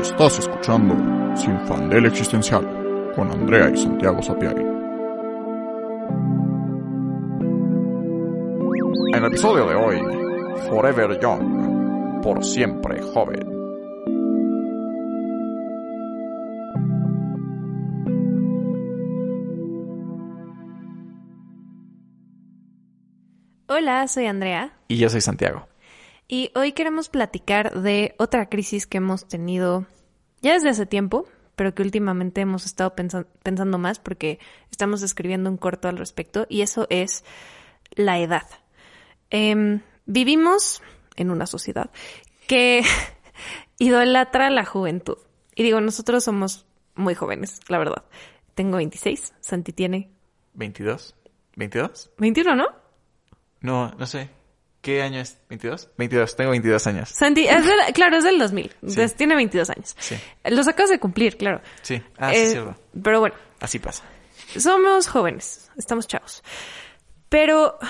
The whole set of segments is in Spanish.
Estás escuchando Sin Fandel Existencial con Andrea y Santiago Sapiari. En el episodio de hoy, Forever Young, por siempre joven. Hola, soy Andrea. Y yo soy Santiago. Y hoy queremos platicar de otra crisis que hemos tenido ya desde hace tiempo, pero que últimamente hemos estado pensando más porque estamos escribiendo un corto al respecto, y eso es la edad. Em, vivimos en una sociedad que idolatra la juventud. Y digo, nosotros somos muy jóvenes, la verdad. Tengo 26, Santi tiene... 22. ¿22? 21, ¿no? No, no sé. ¿Qué año es? ¿22? 22, tengo 22 años. Santi, es claro, es del 2000. tiene 22 años. Sí. Los acabas de cumplir, claro. Sí, ah, sí, eh, cierto. Pero bueno. Así pasa. Somos jóvenes, estamos chavos. Pero,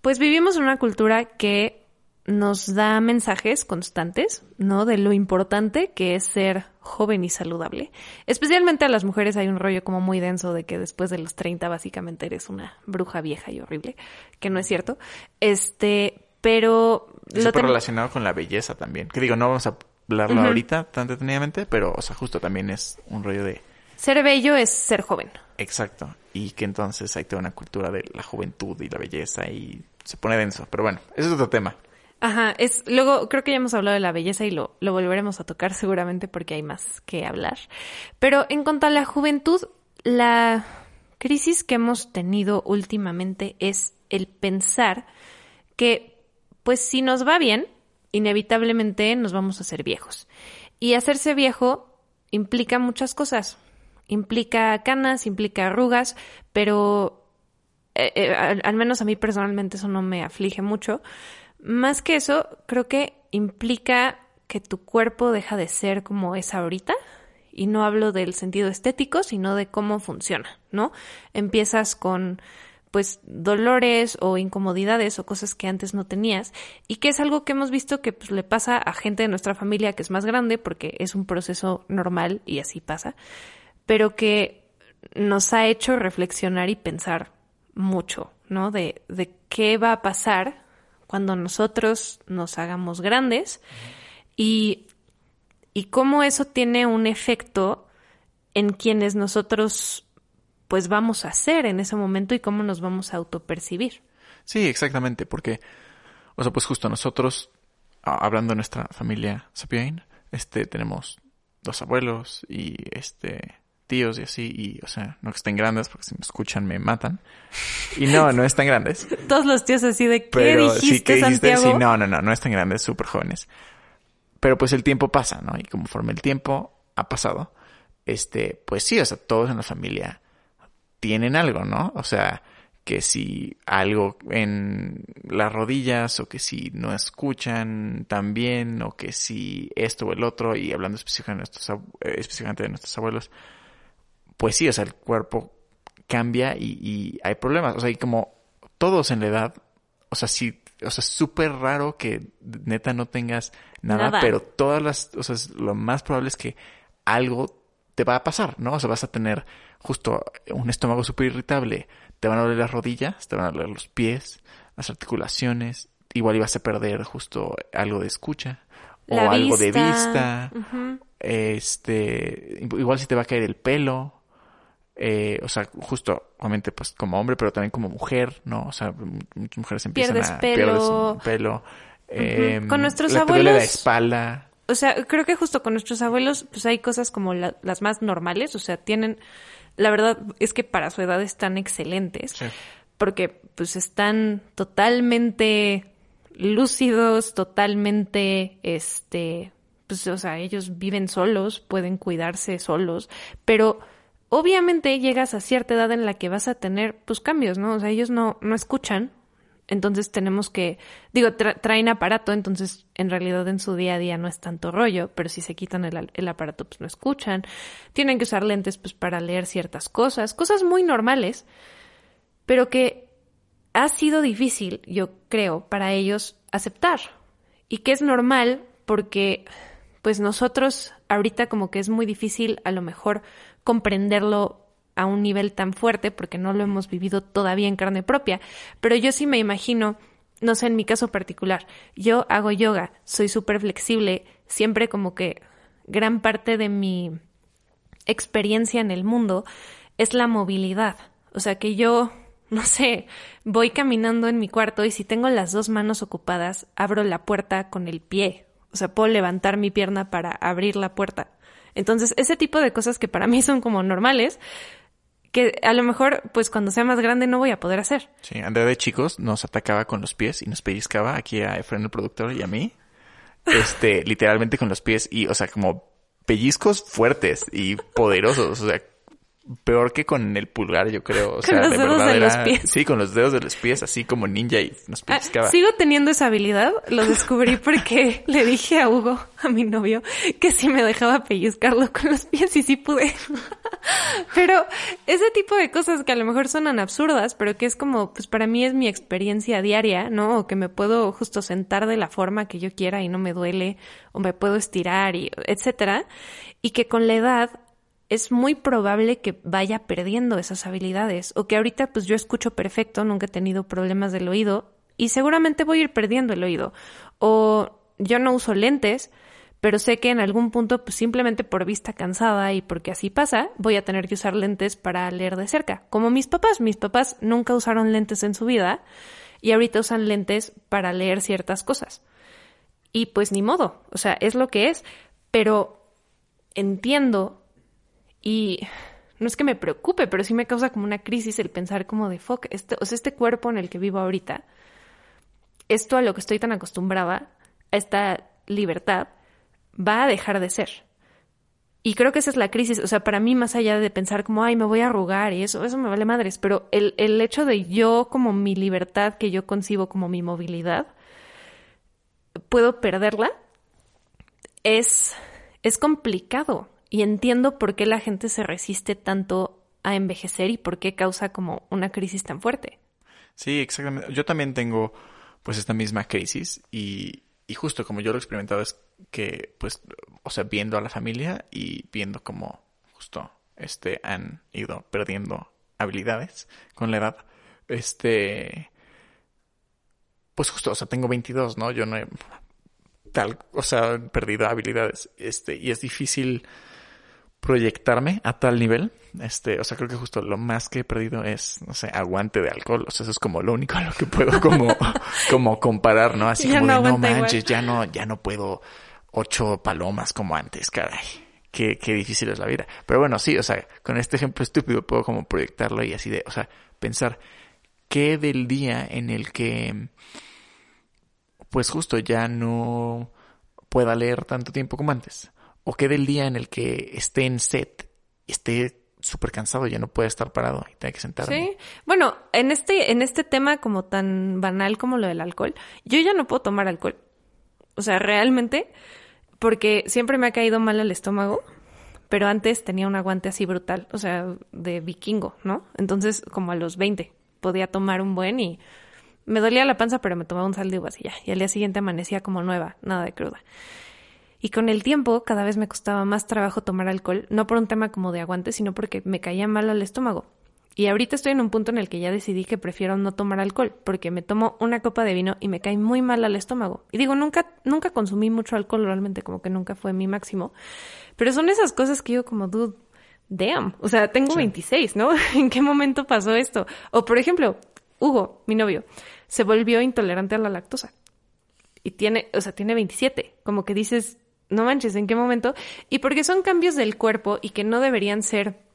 pues vivimos en una cultura que nos da mensajes constantes, ¿no? De lo importante que es ser joven y saludable. Especialmente a las mujeres hay un rollo como muy denso de que después de los 30 básicamente eres una bruja vieja y horrible, que no es cierto. Este, pero... lo relacionado con la belleza también. Que digo, no vamos a hablarlo ahorita tan detenidamente, pero, o sea, justo también es un rollo de... Ser bello es ser joven. Exacto. Y que entonces hay toda una cultura de la juventud y la belleza y se pone denso. Pero bueno, ese es otro tema. Ajá, es, luego creo que ya hemos hablado de la belleza y lo, lo volveremos a tocar seguramente porque hay más que hablar. Pero en cuanto a la juventud, la crisis que hemos tenido últimamente es el pensar que, pues si nos va bien, inevitablemente nos vamos a hacer viejos. Y hacerse viejo implica muchas cosas. Implica canas, implica arrugas, pero eh, eh, al menos a mí personalmente eso no me aflige mucho más que eso, creo que implica que tu cuerpo deja de ser como es ahorita. Y no hablo del sentido estético, sino de cómo funciona, ¿no? Empiezas con pues dolores o incomodidades o cosas que antes no tenías y que es algo que hemos visto que pues, le pasa a gente de nuestra familia que es más grande porque es un proceso normal y así pasa, pero que nos ha hecho reflexionar y pensar mucho, ¿no? De, de qué va a pasar cuando nosotros nos hagamos grandes y, y cómo eso tiene un efecto en quienes nosotros pues vamos a ser en ese momento y cómo nos vamos a autopercibir. Sí, exactamente, porque, o sea, pues justo nosotros, hablando de nuestra familia Sapien, este, tenemos dos abuelos y este, tíos y así, y, o sea, no que estén grandes, porque si me escuchan me matan. Y no, no están grandes. Todos los tíos así de, ¿qué Pero, dijiste, sí, ¿qué dijiste? Sí, no, no, no, no están grandes, súper jóvenes. Pero pues el tiempo pasa, ¿no? Y conforme el tiempo ha pasado, este, pues sí, o sea, todos en la familia tienen algo, ¿no? O sea, que si algo en las rodillas o que si no escuchan tan bien o que si esto o el otro y hablando específicamente de nuestros, eh, específicamente de nuestros abuelos, pues sí, o sea, el cuerpo cambia y, hay problemas. O sea, y como todos en la edad, o sea, sí, o sea, súper raro que neta no tengas nada, pero todas las, o sea, lo más probable es que algo te va a pasar, ¿no? O sea, vas a tener justo un estómago súper irritable, te van a doler las rodillas, te van a doler los pies, las articulaciones, igual ibas a perder justo algo de escucha o algo de vista, este, igual si te va a caer el pelo, eh, o sea, justo, obviamente, pues como hombre, pero también como mujer, ¿no? O sea, muchas mujeres empiezan Pierdes a pelo. pelo. Eh, con nuestros abuelos. la espalda. O sea, creo que justo con nuestros abuelos, pues hay cosas como las más normales, o sea, tienen, la verdad es que para su edad están excelentes, porque pues están totalmente lúcidos, totalmente, este, pues, o sea, ellos viven solos, pueden cuidarse solos, pero obviamente llegas a cierta edad en la que vas a tener pues cambios, ¿no? O sea, ellos no, no escuchan, entonces tenemos que, digo, traen aparato, entonces en realidad en su día a día no es tanto rollo, pero si se quitan el, el, aparato pues no escuchan, tienen que usar lentes pues para leer ciertas cosas, cosas muy normales, pero que ha sido difícil, yo creo, para ellos aceptar y que es normal porque pues nosotros ahorita como que es muy difícil a lo mejor comprenderlo a un nivel tan fuerte porque no lo hemos vivido todavía en carne propia, pero yo sí me imagino, no sé, en mi caso particular, yo hago yoga, soy súper flexible, siempre como que gran parte de mi experiencia en el mundo es la movilidad, o sea que yo no sé, voy caminando en mi cuarto y si tengo las dos manos ocupadas, abro la puerta con el pie. O sea, puedo levantar mi pierna para abrir la puerta. Entonces, ese tipo de cosas que para mí son como normales, que a lo mejor, pues cuando sea más grande no voy a poder hacer. Sí, Andrea de chicos nos atacaba con los pies y nos pellizcaba aquí a Efraín el productor y a mí. Este, literalmente con los pies y, o sea, como pellizcos fuertes y poderosos. O sea, peor que con el pulgar, yo creo. O sea, los de dedos verdad de era- los pies. Sí, con los dedos de los pies, así como ninja y nos Ah, pellizcaba. sigo teniendo esa habilidad, lo descubrí porque le dije a Hugo, a mi novio, que si me dejaba pellizcarlo con los pies y sí pude. pero ese tipo de cosas que a lo mejor suenan absurdas, pero que es como, pues para mí es mi experiencia diaria, ¿no? O que me puedo justo sentar de la forma que yo quiera y no me duele, o me puedo estirar y etcétera. Y que con la edad es muy probable que vaya perdiendo esas habilidades o que ahorita pues yo escucho perfecto, nunca he tenido problemas del oído y seguramente voy a ir perdiendo el oído. O yo no uso lentes, pero sé que en algún punto pues simplemente por vista cansada y porque así pasa, voy a tener que usar lentes para leer de cerca, como mis papás, mis papás nunca usaron lentes en su vida y ahorita usan lentes para leer ciertas cosas. Y pues ni modo, o sea, es lo que es, pero entiendo y no es que me preocupe, pero sí me causa como una crisis el pensar como de fuck, este, o sea, este cuerpo en el que vivo ahorita, esto a lo que estoy tan acostumbrada, a esta libertad, va a dejar de ser. Y creo que esa es la crisis, o sea, para mí más allá de pensar como, ay, me voy a arrugar y eso, eso me vale madres, pero el, el hecho de yo como mi libertad, que yo concibo como mi movilidad, puedo perderla, es, es complicado y entiendo por qué la gente se resiste tanto a envejecer y por qué causa como una crisis tan fuerte. Sí, exactamente. Yo también tengo pues esta misma crisis y, y justo como yo lo he experimentado es que pues, o sea, viendo a la familia y viendo cómo justo este han ido perdiendo habilidades con la edad, este, pues justo, o sea, tengo 22, ¿no? Yo no he tal, o sea, perdido habilidades, este, y es difícil proyectarme a tal nivel. Este, o sea, creo que justo lo más que he perdido es, no sé, aguante de alcohol. O sea, eso es como lo único a lo que puedo como, como comparar, ¿no? Así Ya como no de, no aguanta igual". manches, ya no, ya no puedo ocho palomas como antes, caray. Qué, qué difícil es la vida. Pero bueno, sí, o sea, con este ejemplo estúpido puedo como proyectarlo y así de, o sea, pensar qué del día en el que, pues justo ya no pueda leer tanto tiempo como antes. O qué del día en el que esté en set esté súper cansado, ya no pueda estar parado y tenga que sentarme. Sí. Bueno, en este, en este tema como tan banal como lo del alcohol, yo ya no puedo tomar alcohol. O sea, realmente, porque siempre me ha caído mal el estómago, pero antes tenía un aguante así brutal, o sea, de vikingo, ¿no? Entonces, como a los 20, podía tomar un buen y me dolía la panza, pero me tomaba un sal de uvas y ya. Y al día siguiente amanecía como nueva, nada de cruda. Y con el tiempo cada vez me costaba más trabajo tomar alcohol, no por un tema como de aguante, sino porque me caía mal al estómago. Y ahorita estoy en un punto en el que ya decidí que prefiero no tomar alcohol, porque me tomo una copa de vino y me cae muy mal al estómago. Y digo, nunca, nunca consumí mucho alcohol, realmente como que nunca fue mi máximo. Pero son esas cosas que yo como, dude, damn. O sea, tengo 26, ¿no? ¿En qué momento pasó esto? O por ejemplo, Hugo, mi novio, se volvió intolerante a la lactosa. Y tiene, o sea, tiene 27. Como que dices, no manches, ¿en qué momento? Y porque son cambios del cuerpo y que no deberían ser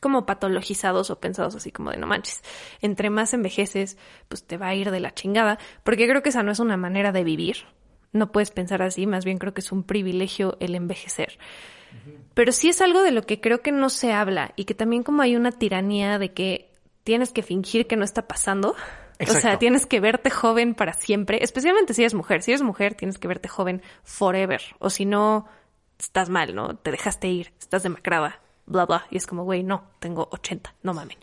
como patologizados o pensados así como de no manches. Entre más envejeces, pues te va a ir de la chingada, porque creo que esa no es una manera de vivir. No puedes pensar así, más bien creo que es un privilegio el envejecer. Pero sí es algo de lo que creo que no se habla y que también como hay una tiranía de que tienes que fingir que no está pasando. O sea, tienes que verte joven para siempre, especialmente si eres mujer. Si eres mujer, tienes que verte joven forever. O si no, estás mal, ¿no? Te dejaste ir, estás demacrada, bla, bla. Y es como, güey, no, tengo 80, no mamen.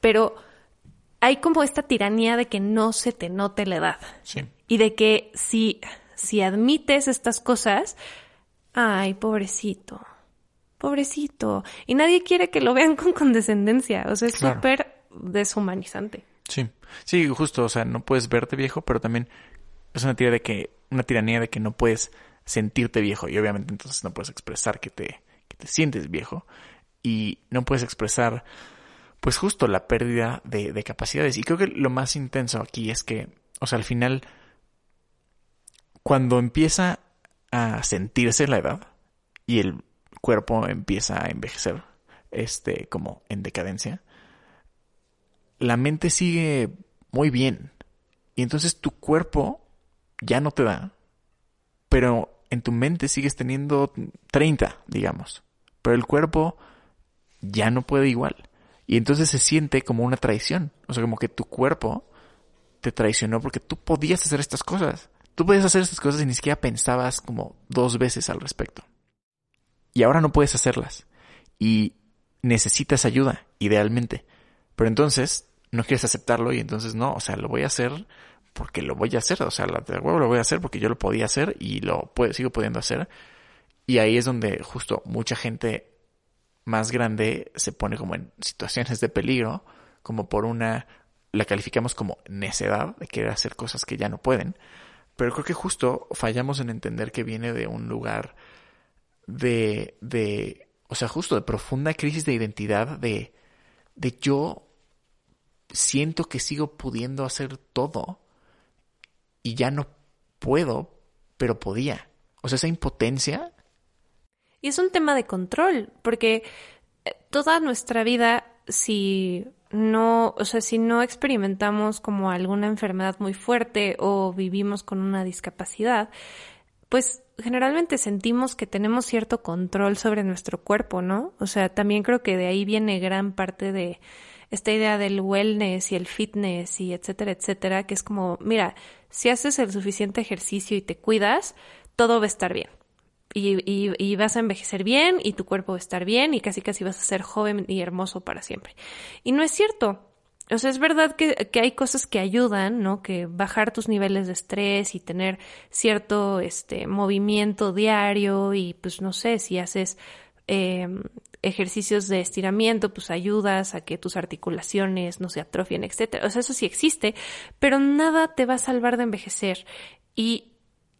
Pero hay como esta tiranía de que no se te note la edad. Sí. Y de que si, si admites estas cosas, ay, pobrecito, pobrecito. Y nadie quiere que lo vean con condescendencia. O sea, es Claro. súper deshumanizante. Sí, sí, justo, o sea, no puedes verte viejo, pero también es una tira de que, una tiranía de que no puedes sentirte viejo y obviamente entonces no puedes expresar que te, que te sientes viejo y no puedes expresar pues justo la pérdida de, de capacidades. Y creo que lo más intenso aquí es que, o sea, al final, cuando empieza a sentirse la edad y el cuerpo empieza a envejecer, este, como en decadencia, la mente sigue muy bien. Y entonces tu cuerpo ya no te da, pero en tu mente sigues teniendo 30, digamos. Pero el cuerpo ya no puede igual. Y entonces se siente como una traición. O sea, como que tu cuerpo te traicionó porque tú podías hacer estas cosas. Tú podías hacer estas cosas y ni siquiera pensabas como dos veces al respecto. Y ahora no puedes hacerlas. Y necesitas ayuda, idealmente. Pero entonces no quieres aceptarlo y entonces no, o sea, lo voy a hacer porque lo voy a hacer, o sea, la de huevo lo voy a hacer porque yo lo podía hacer y lo puedo, sigo pudiendo hacer. Y ahí es donde justo mucha gente más grande se pone como en situaciones de peligro, como por una, la calificamos como necedad de querer hacer cosas que ya no pueden. Pero creo que justo fallamos en entender que viene de un lugar de, de, o sea, justo de profunda crisis de identidad, de, de yo siento que sigo pudiendo hacer todo y ya no puedo, pero podía. O sea, esa impotencia. Y es un tema de control, porque eh, toda nuestra vida, si no, o sea, si no experimentamos como alguna enfermedad muy fuerte o vivimos con una discapacidad, pues generalmente sentimos que tenemos cierto control sobre nuestro cuerpo, ¿no? O sea, también creo que de ahí viene gran parte de esta idea del wellness y el fitness y etcétera, etcétera, que es como, mira, si haces el suficiente ejercicio y te cuidas, todo va a estar bien. Y, y, y, vas a envejecer bien y tu cuerpo va a estar bien y casi casi vas a ser joven y hermoso para siempre. Y no es cierto. O sea, es verdad que, que, hay cosas que ayudan, ¿no? Que bajar tus niveles de estrés y tener cierto este, movimiento diario y pues no sé, si haces eh, ejercicios de estiramiento, pues ayudas a que tus articulaciones no se atrofien, etcétera. O sea, eso sí existe, pero nada te va a salvar de envejecer. Y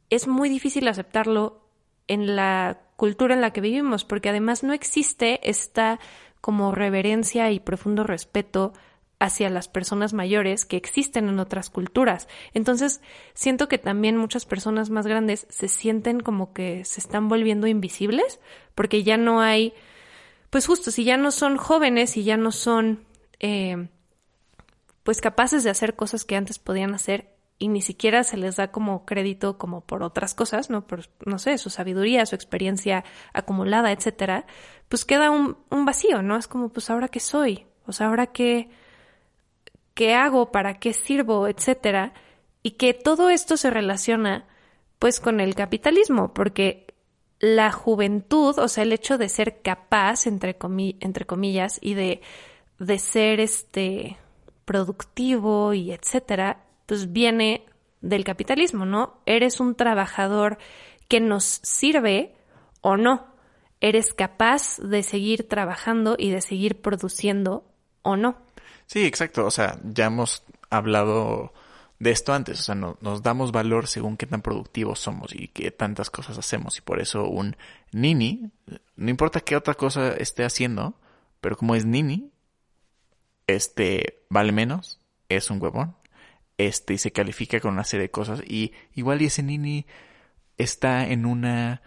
es muy difícil aceptarlo en la cultura en la que vivimos, porque además no existe esta como reverencia y profundo respeto hacia las personas mayores que existen en otras culturas. Entonces, siento que también muchas personas más grandes se sienten como que se están volviendo invisibles, porque ya no hay, pues justo, si ya no son jóvenes y ya no son, eh, pues capaces de hacer cosas que antes podían hacer, y ni siquiera se les da como crédito como por otras cosas, ¿no? Por, no sé, su sabiduría, su experiencia acumulada, etcétera, pues queda un, un vacío, ¿no? Es como, pues ahora qué soy, o sea, ahora qué, qué hago, para qué sirvo, etcétera, y que todo esto se relaciona pues con el capitalismo, porque la juventud, o sea, el hecho de ser capaz, entre, comi entre comillas, y de, de ser este productivo y etcétera, pues viene del capitalismo, ¿no? Eres un trabajador que nos sirve o no. Eres capaz de seguir trabajando y de seguir produciendo o no. Sí, exacto. O sea, ya hemos hablado de esto antes. O sea, no, nos damos valor según qué tan productivos somos y qué tantas cosas hacemos. Y por eso un nini, no importa qué otra cosa esté haciendo, pero como es nini, este vale menos, es un huevón, este y se califica con una serie de cosas. Y igual y ese nini está en una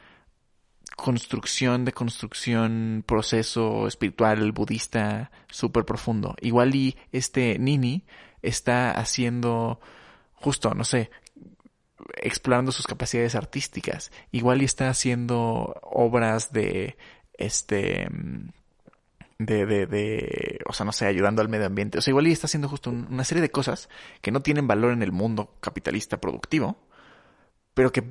construcción de construcción, proceso espiritual budista súper profundo. Igual y este Nini está haciendo justo, no sé, explorando sus capacidades artísticas. Igual y está haciendo obras de este de, de, de, o sea, no sé, ayudando al medio ambiente. O sea, igual y está haciendo justo una serie de cosas que no tienen valor en el mundo capitalista productivo, pero que,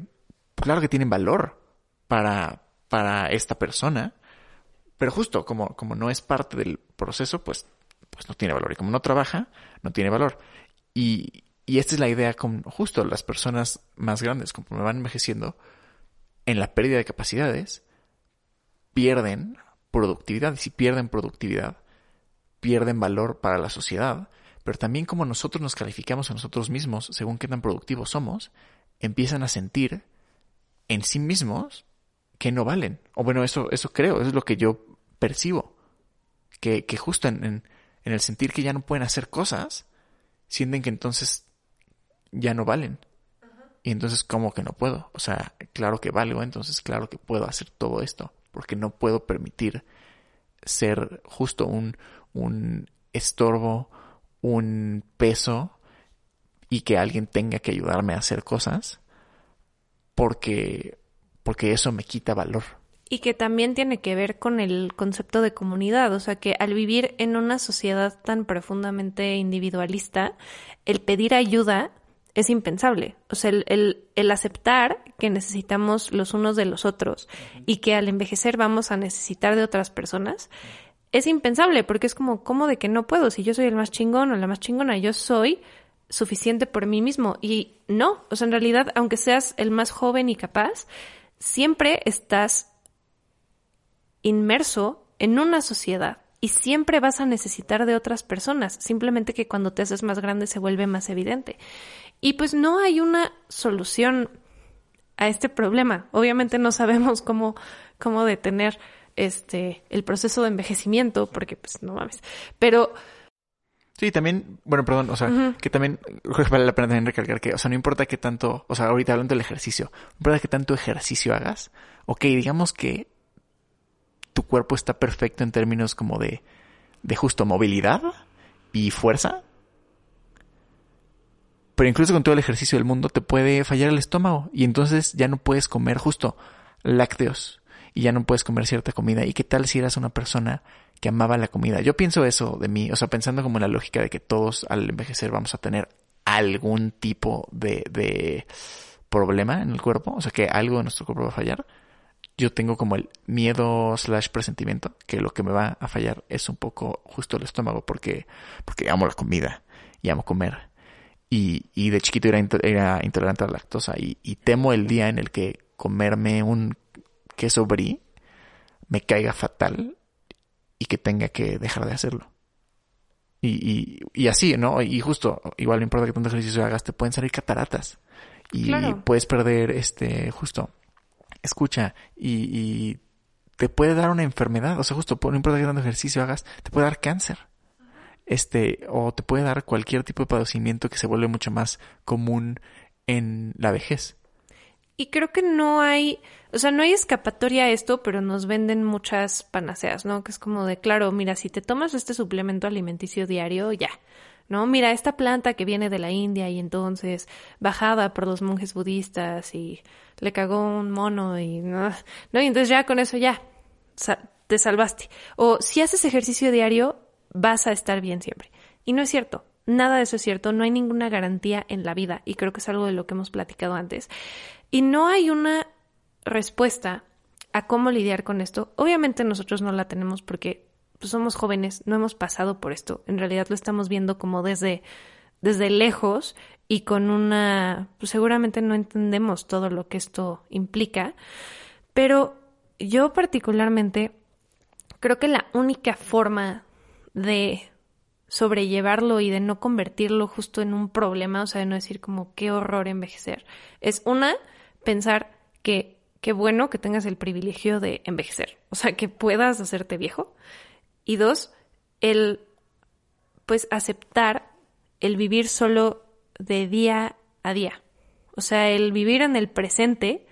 claro que tienen valor para, para esta persona, pero justo como, como no es parte del proceso, pues, pues no tiene valor. Y como no trabaja, no tiene valor. Y, y esta es la idea con justo las personas más grandes, como me van envejeciendo, en la pérdida de capacidades, pierden productividad. Y si pierden productividad, pierden valor para la sociedad. Pero también como nosotros nos calificamos a nosotros mismos según qué tan productivos somos, empiezan a sentir en sí mismos que no valen. O bueno, eso, eso creo, eso es lo que yo percibo. Que, que justo en, en, en el sentir que ya no pueden hacer cosas, sienten que entonces ya no valen. Y entonces, ¿cómo que no puedo? O sea, claro que valgo, entonces claro que puedo hacer todo esto, porque no puedo permitir ser justo un, un estorbo, un peso y que alguien tenga que ayudarme a hacer cosas, porque, porque eso me quita valor. Y que también tiene que ver con el concepto de comunidad, o sea que al vivir en una sociedad tan profundamente individualista, el pedir ayuda es impensable. O sea, el, el, aceptar que necesitamos los unos de los otros y que al envejecer vamos a necesitar de otras personas es impensable porque es como, ¿cómo de que no puedo? Si yo soy el más chingón o la más chingona, yo soy suficiente por mí mismo. Y no, o sea, en realidad, aunque seas el más joven y capaz, siempre estás inmerso en una sociedad y siempre vas a necesitar de otras personas, simplemente que cuando te haces más grande se vuelve más evidente. Y pues no hay una solución a este problema. Obviamente no sabemos cómo, cómo detener este el proceso de envejecimiento, porque pues no mames. Pero Sí, también, bueno, perdón, o sea, que también vale la pena también recalcar que, o sea, no importa qué tanto, o sea, ahorita hablando del ejercicio, no importa qué tanto ejercicio hagas, ok, digamos que tu cuerpo está perfecto en términos como de, de justo movilidad y fuerza, pero incluso con todo el ejercicio del mundo te puede fallar el estómago y entonces ya no puedes comer justo lácteos y ya no puedes comer cierta comida. ¿Y qué tal si eras una persona que amaba la comida? Yo pienso eso de mí, o sea, pensando como en la lógica de que todos al envejecer vamos a tener algún tipo de, de problema en el cuerpo, o sea, que algo de nuestro cuerpo va a fallar. Yo tengo como el miedo slash presentimiento que lo que me va a fallar es un poco justo el estómago porque, porque amo la comida y amo comer y, y de chiquito era, era, intolerante a la lactosa y, y, temo el día en el que comerme un queso brie me caiga fatal y que tenga que dejar de hacerlo. Y, y, y así, ¿no? Y justo, igual no importa que tanto ejercicio hagas, te pueden salir cataratas. Y claro. puedes perder, este, justo, escucha, y, y te puede dar una enfermedad. O sea, justo, no importa que tanto ejercicio hagas, te puede dar cáncer este, o te puede dar cualquier tipo de padecimiento que se vuelve mucho más común en la vejez. Y creo que no hay, o sea, no hay escapatoria a esto, pero nos venden muchas panaceas, ¿no? Que es como de, claro, mira, si te tomas este suplemento alimenticio diario, ya, ¿no? Mira, esta planta que viene de la India y entonces bajada por los monjes budistas y le cagó un mono y no, no y entonces ya con eso ya te salvaste. O si haces ejercicio diario, vas a estar bien siempre. Y no es cierto. Nada de eso es cierto, no hay ninguna garantía en la vida y creo que es algo de lo que hemos platicado antes. Y no hay una respuesta a cómo lidiar con esto. Obviamente nosotros no la tenemos porque pues, somos jóvenes, no hemos pasado por esto. En realidad lo estamos viendo como desde, desde lejos y con una... Pues seguramente no entendemos todo lo que esto implica, pero yo particularmente creo que la única forma de sobrellevarlo y de no convertirlo justo en un problema, o sea, de no decir como qué horror envejecer. Es una, pensar que qué bueno que tengas el privilegio de envejecer, o sea, que puedas hacerte viejo. Y dos, el pues aceptar el vivir solo de día a día. O sea, el vivir en el presente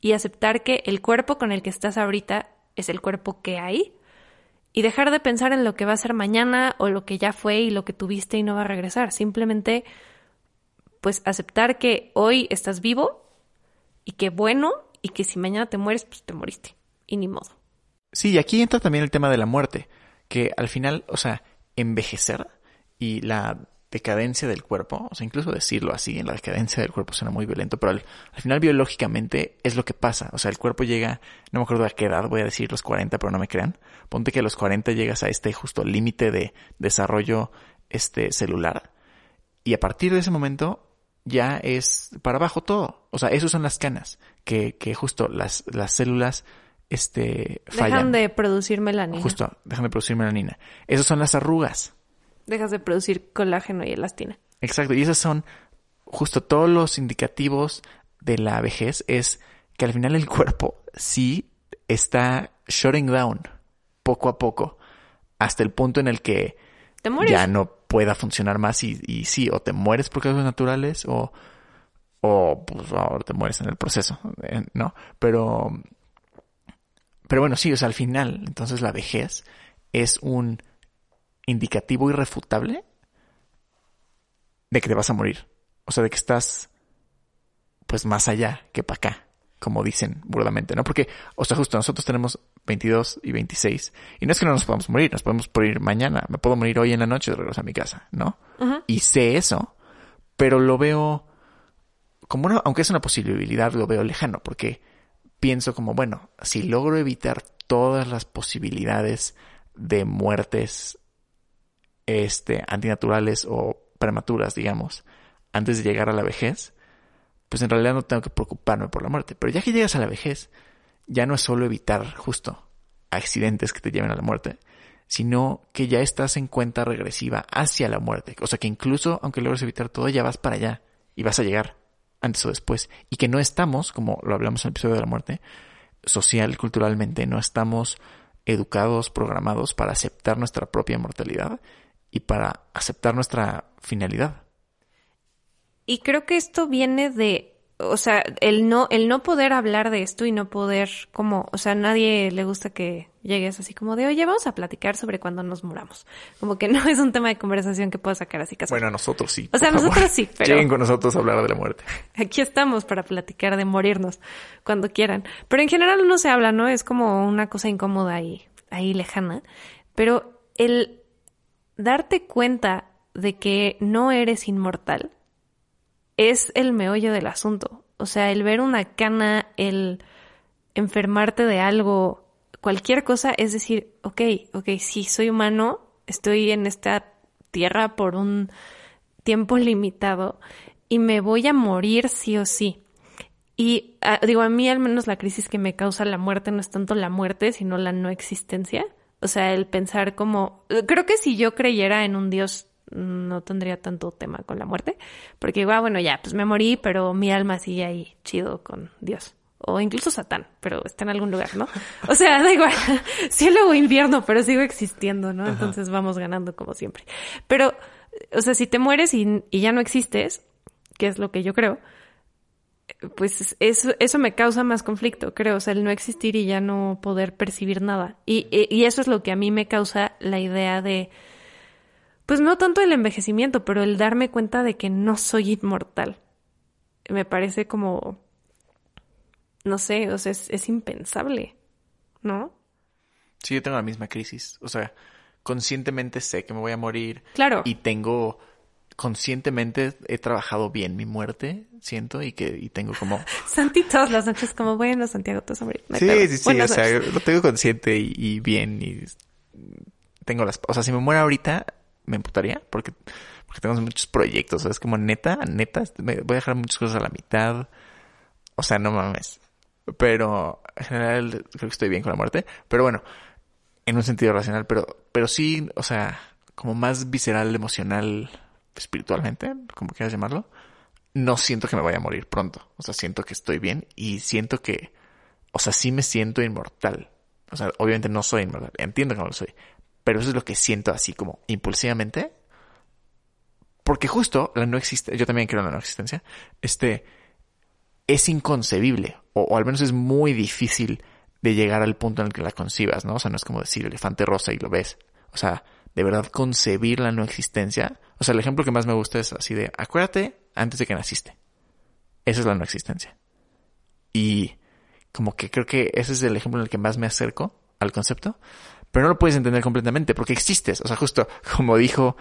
y aceptar que el cuerpo con el que estás ahorita es el cuerpo que hay y dejar de pensar en lo que va a ser mañana o lo que ya fue y lo que tuviste y no va a regresar. Simplemente, pues aceptar que hoy estás vivo y que bueno y que si mañana te mueres, pues te moriste. Y ni modo. Sí, y aquí entra también el tema de la muerte, que al final, o sea, envejecer y la decadencia del cuerpo, o sea, incluso decirlo así, en la decadencia del cuerpo suena muy violento, pero al, al, final biológicamente es lo que pasa, o sea, el cuerpo llega, no me acuerdo a qué edad, voy a decir los 40, pero no me crean, ponte que a los 40 llegas a este justo límite de desarrollo este celular y a partir de ese momento ya es para abajo todo. O sea, eso son las canas, que, que justo las, las células este, fallan. Dejan de producir melanina. Justo, dejan de producir melanina. Esas son las arrugas. Dejas de producir colágeno y elastina. Exacto, y esos son justo todos los indicativos de la vejez, es que al final el cuerpo sí está shutting down poco a poco, hasta el punto en el que ¿Te mueres? ya no pueda funcionar más y, y sí, o te mueres por causas naturales o, o pues ahora te mueres en el proceso, eh, ¿no? Pero, pero bueno, sí, o sea, al final, entonces la vejez es un indicativo irrefutable de que te vas a morir. O sea, de que estás pues más allá que para acá, como dicen burdamente, ¿no? Porque, o sea, justo nosotros tenemos 22 y 26 y no es que no nos podamos morir, nos podemos morir mañana, me puedo morir hoy en la noche de regreso a mi casa, ¿no? Y sé eso, pero lo veo como una, aunque es una posibilidad, lo veo lejano, porque pienso como, bueno, si logro evitar todas las posibilidades de muertes este, antinaturales o prematuras, digamos, antes de llegar a la vejez, pues en realidad no tengo que preocuparme por la muerte. Pero ya que llegas a la vejez, ya no es solo evitar justo accidentes que te lleven a la muerte, sino que ya estás en cuenta regresiva hacia la muerte. O sea que incluso aunque logres evitar todo, ya vas para allá y vas a llegar antes o después. Y que no estamos, como lo hablamos en el episodio de la muerte, social, culturalmente, no estamos educados, programados para aceptar nuestra propia mortalidad y para aceptar nuestra finalidad. Y creo que esto viene de, o sea, el no, el no poder hablar de esto y no poder como, o sea, a nadie le gusta que llegues así como de, oye, vamos a platicar sobre cuando nos muramos. Como que no es un tema de conversación que puedas sacar así casual. Bueno, nosotros sí. O sea, favor. nosotros sí, pero- Lleguen con nosotros a hablar de la muerte. Aquí estamos para platicar de morirnos cuando quieran. Pero en general no se habla, ¿no? Es como una cosa incómoda y ahí lejana. Pero el darte cuenta de que no eres inmortal es el meollo del asunto. O sea, el ver una cana, el enfermarte de algo, cualquier cosa, es decir, ok, ok, sí, soy humano, estoy en esta tierra por un tiempo limitado y me voy a morir sí o sí. Y ah, digo, a mí al menos la crisis que me causa la muerte no es tanto la muerte, sino la no existencia. O sea, el pensar como... Creo que si yo creyera en un Dios no tendría tanto tema con la muerte, porque digo, ah, bueno, ya, pues me morí, pero mi alma sigue ahí chido con Dios. O incluso Satán, pero está en algún lugar, ¿no? O sea, da igual, cielo o invierno, pero sigo existiendo, ¿no? Entonces vamos ganando como siempre. Pero, o sea, si te mueres y, y ya no existes, que es lo que yo creo, pues eso, eso me causa más conflicto, creo, o sea, el no existir y ya no poder percibir nada. Y, y, eso es lo que a mí me causa la idea de, pues no tanto el envejecimiento, pero el darme cuenta de que no soy inmortal. Me parece como, no sé, o sea, es, es impensable, ¿no? Sí, yo tengo la misma crisis. O sea, conscientemente sé que me voy a morir. Claro. Y tengo, conscientemente he trabajado bien mi muerte, siento, y que y tengo como... Santi todas las noches como, bueno, Santiago, te vas a morir. Sí, sí, sí, o sea, lo tengo consciente y, y bien y tengo las... O sea, si me muero ahorita, me emputaría porque, porque tengo muchos proyectos, ¿sabes? Como neta, neta, me voy a dejar muchas cosas a la mitad. O sea, no mames. Pero en general creo que estoy bien con la muerte. Pero bueno, en un sentido racional, pero, pero sí, o sea, como más visceral, emocional, espiritualmente, como quieras llamarlo, no siento que me vaya a morir pronto. O sea, siento que estoy bien y siento que, o sea, sí me siento inmortal. O sea, obviamente no soy inmortal, entiendo que no lo soy, pero eso es lo que siento así como impulsivamente. Porque justo la no existe, yo también creo en la no existencia, este, es inconcebible, o, o al menos es muy difícil de llegar al punto en el que la concibas, ¿no? O sea, no es como decir elefante rosa y lo ves. O sea, de verdad concebir la no existencia. O sea, el ejemplo que más me gusta es así de, acuérdate antes de que naciste. Esa es la no existencia. Y como que creo que ese es el ejemplo en el que más me acerco al concepto, pero no lo puedes entender completamente porque existes. O sea, justo como dijo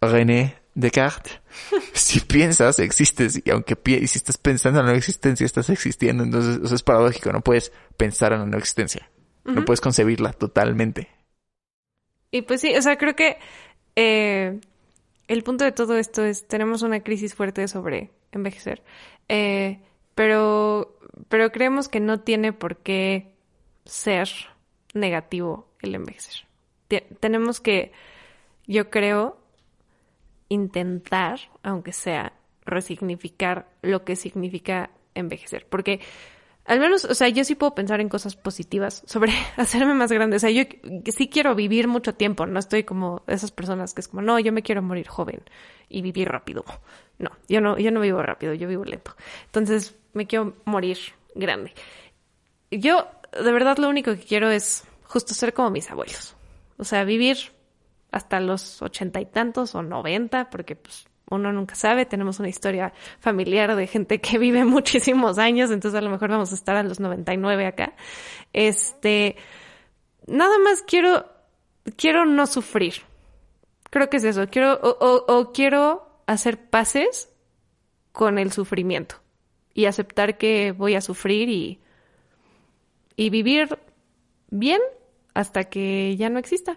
René Descartes, si piensas, existes, y aunque y si estás pensando en la no existencia, estás existiendo. Entonces, eso es paradójico, no puedes pensar en la no existencia. No puedes concebirla totalmente. Y pues sí, o sea, creo que eh, el punto de todo esto es, tenemos una crisis fuerte sobre envejecer. Eh, pero, pero creemos que no tiene por qué ser negativo el envejecer. tenemos que, yo creo, intentar, aunque sea, resignificar lo que significa envejecer. Porque al menos, o sea, yo sí puedo pensar en cosas positivas sobre hacerme más grande. O sea, yo sí quiero vivir mucho tiempo. No estoy como esas personas que es como, no, yo me quiero morir joven y vivir rápido. No, yo no, yo no vivo rápido, yo vivo lento. Entonces, me quiero morir grande. Yo, de verdad, lo único que quiero es justo ser como mis abuelos. O sea, vivir hasta los ochenta y tantos o noventa, porque pues uno nunca sabe, tenemos una historia familiar de gente que vive muchísimos años, entonces a lo mejor vamos a estar a los 99 acá. Este, nada más quiero, quiero no sufrir. Creo que es eso, quiero, o, quiero hacer paces con el sufrimiento y aceptar que voy a sufrir y, y vivir bien hasta que ya no exista.